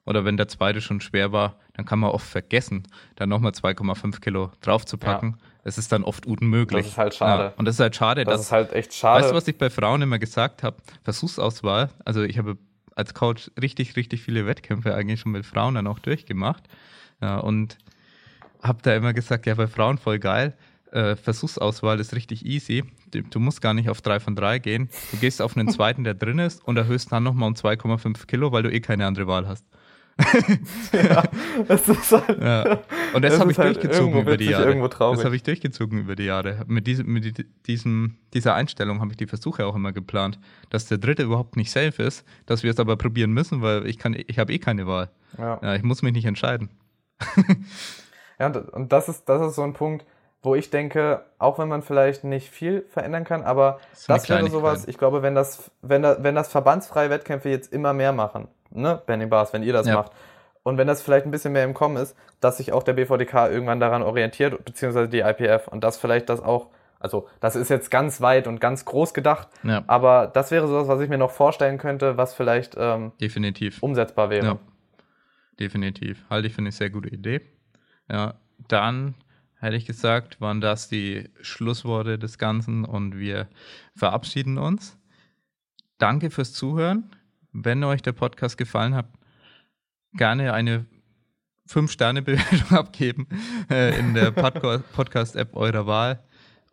Oder wenn der zweite schon schwer war, dann kann man oft vergessen, da nochmal 2,5 Kilo draufzupacken. Es ist dann oft unmöglich. Das ist halt schade. Ja, und das ist halt schade, Das dass ist halt echt schade. Weißt du, was ich bei Frauen immer gesagt habe? Versuchsauswahl. Also ich habe als Coach richtig, richtig viele Wettkämpfe eigentlich schon mit Frauen dann auch durchgemacht. Ja, und habe da immer gesagt, ja, bei Frauen voll geil. Äh, Versuchsauswahl ist richtig easy. Du, du musst gar nicht auf 3 von 3 gehen. Du gehst auf einen zweiten, der drin ist und erhöhst dann nochmal um 2,5 Kilo, weil du eh keine andere Wahl hast. das ist halt, Ja. Und das, Das habe ich halt durchgezogen über die Jahre. Das habe ich durchgezogen über die Jahre. Mit, diesem, mit diesem, dieser Einstellung habe ich die Versuche auch immer geplant, dass der dritte überhaupt nicht safe ist, dass wir es aber probieren müssen, weil ich kann, ich habe eh keine Wahl. ja. Ja, ich muss mich nicht entscheiden. Ja, und, und das ist, das ist so ein Punkt, wo ich denke, auch wenn man vielleicht nicht viel verändern kann, aber eine das wäre sowas, ich glaube, wenn das, wenn da, wenn das verbandsfreie Wettkämpfe jetzt immer mehr machen, ne, Benny Bars, wenn ihr das Ja. macht, und wenn das vielleicht ein bisschen mehr im Kommen ist, dass sich auch der BVDK irgendwann daran orientiert, beziehungsweise die IPF, und dass vielleicht das auch Also das ist jetzt ganz weit und ganz groß gedacht, Ja, aber das wäre sowas, was ich mir noch vorstellen könnte, was vielleicht ähm, definitiv. umsetzbar wäre. Ja, definitiv. Halte ich für eine sehr gute Idee. Ja, dann hätte ich gesagt, waren das die Schlussworte des Ganzen und wir verabschieden uns. Danke fürs Zuhören. Wenn euch der Podcast gefallen hat, gerne eine 5-Sterne-Bewertung abgeben äh, in der Podca- Podcast-App eurer Wahl.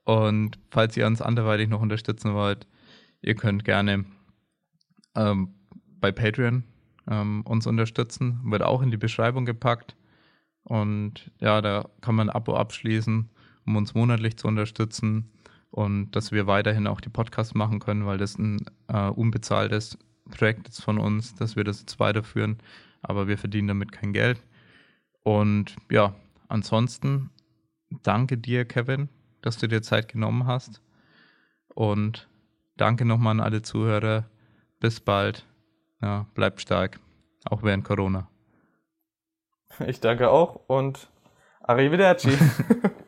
Und falls ihr uns anderweitig noch unterstützen wollt, ihr könnt gerne ähm, bei Patreon ähm, uns unterstützen. Wird auch in die Beschreibung gepackt. Und ja, da kann man ein Abo abschließen, um uns monatlich zu unterstützen und dass wir weiterhin auch die Podcasts machen können, weil das ein äh, unbezahltes Projekt ist von uns, dass wir das jetzt weiterführen, aber wir verdienen damit kein Geld. Und ja, ansonsten danke dir, Kevin, dass du dir Zeit genommen hast. Und danke nochmal an alle Zuhörer. Bis bald. Ja, bleibt stark, auch während Corona. Ich danke auch und Arrivederci.